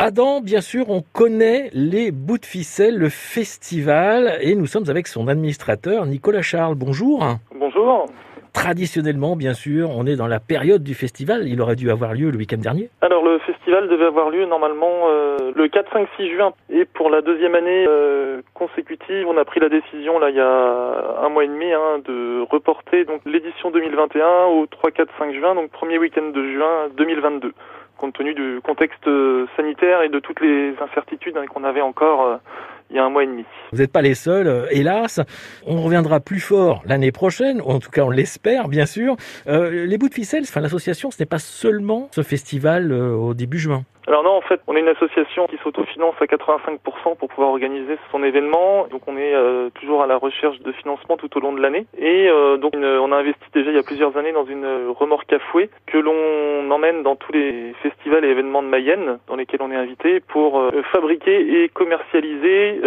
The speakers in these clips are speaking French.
Adam, bien sûr, on connaît les bouts de ficelle, le festival, et nous sommes avec son administrateur, Nicolas Charles. Bonjour. Bonjour. Traditionnellement, bien sûr, on est dans la période du festival. Il aurait dû avoir lieu le week-end dernier. Alors, le festival devait avoir lieu normalement euh, le 4, 5, 6 juin. Et pour la deuxième année euh, consécutive, on a pris la décision, là, il y a un mois et demi, hein, de reporter donc l'édition 2021 au 3, 4, 5 juin, donc premier week-end de juin 2022 compte tenu du contexte euh, sanitaire et de toutes les incertitudes hein, qu'on avait encore euh, il y a un mois et demi. Vous n'êtes pas les seuls, euh, hélas. On reviendra plus fort l'année prochaine, ou en tout cas on l'espère, bien sûr. les bouts de ficelle, enfin l'association, ce n'est pas seulement ce festival au début juin. Alors non, en fait, on est une association qui s'autofinance à 85% pour pouvoir organiser son événement. Donc on est euh, toujours à la recherche de financement tout au long de l'année. Et euh, donc on a investi déjà il y a plusieurs années dans une remorque à fouet que l'on emmène dans tous les festivals et événements de Mayenne dans lesquels on est invité pour euh, fabriquer et commercialiser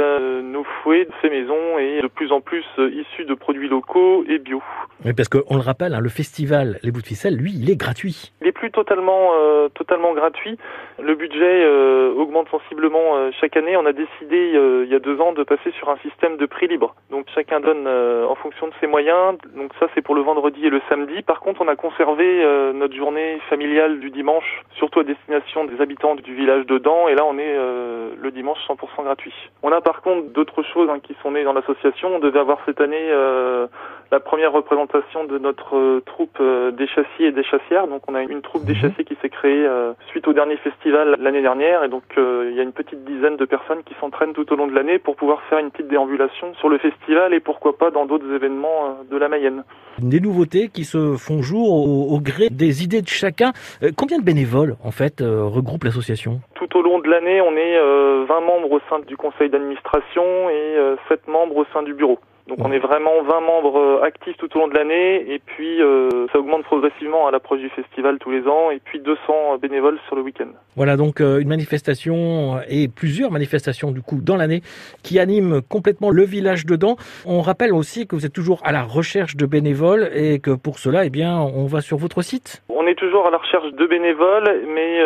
nos fouets de ces maisons et de plus en plus issus de produits locaux et bio. Oui, parce qu'on le rappelle, hein, le festival Les Bouts de Ficelle, lui, il est gratuit. Il est plus totalement, totalement gratuit. Le budget euh, augmente sensiblement euh, chaque année. On a décidé euh, il y a deux ans de passer sur un système de prix libre. Donc chacun donne en fonction de ses moyens. Donc ça c'est pour le vendredi et le samedi. Par contre on a conservé notre journée familiale du dimanche, surtout à destination des habitants du village de Dan. Et là on est le dimanche 100% gratuit. On a par contre d'autres choses hein, qui sont nées dans l'association. On devait avoir cette année la première représentation de notre troupe des chassiers et des chassières. Donc on a une troupe des mhm. chassiers qui s'est créée suite au dernier festival l'année dernière et donc euh, il y a une petite dizaine de personnes qui s'entraînent tout au long de l'année pour pouvoir faire une petite déambulation sur le festival et pourquoi pas dans d'autres événements euh, de la Mayenne. Des nouveautés qui se font jour au, gré des idées de chacun. Euh, combien de bénévoles en fait regroupe l'association? Tout au long de l'année, on est 20 membres au sein du conseil d'administration et 7 membres au sein du bureau. Donc on est vraiment 20 membres euh, actifs tout au long de l'année et puis euh, ça augmente progressivement à l'approche du festival tous les ans et puis 200 bénévoles sur le week-end. Voilà donc euh, une manifestation et plusieurs manifestations du coup dans l'année qui animent complètement le village dedans. On rappelle aussi que vous êtes toujours à la recherche de bénévoles et que pour cela eh bien on va sur votre site. On est toujours à la recherche de bénévoles mais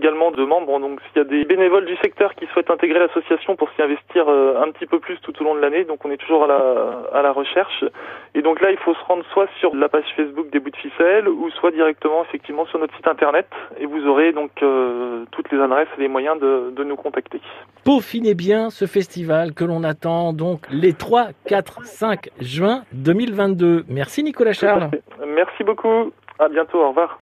également de membres. Donc s'il y a des bénévoles du secteur qui souhaitent intégrer l'association pour s'y investir un petit peu plus tout au long de l'année, donc on est toujours à la à la recherche. Et donc là, il faut se rendre soit sur la page Facebook des bouts de ficelle ou soit directement effectivement sur notre site internet et vous aurez donc euh, toutes les adresses et les moyens de, de nous contacter. Peaufinez bien ce festival que l'on attend donc les 3, 4, 5 juin 2022. Merci Nicolas Charles. Merci beaucoup. À bientôt. Au revoir.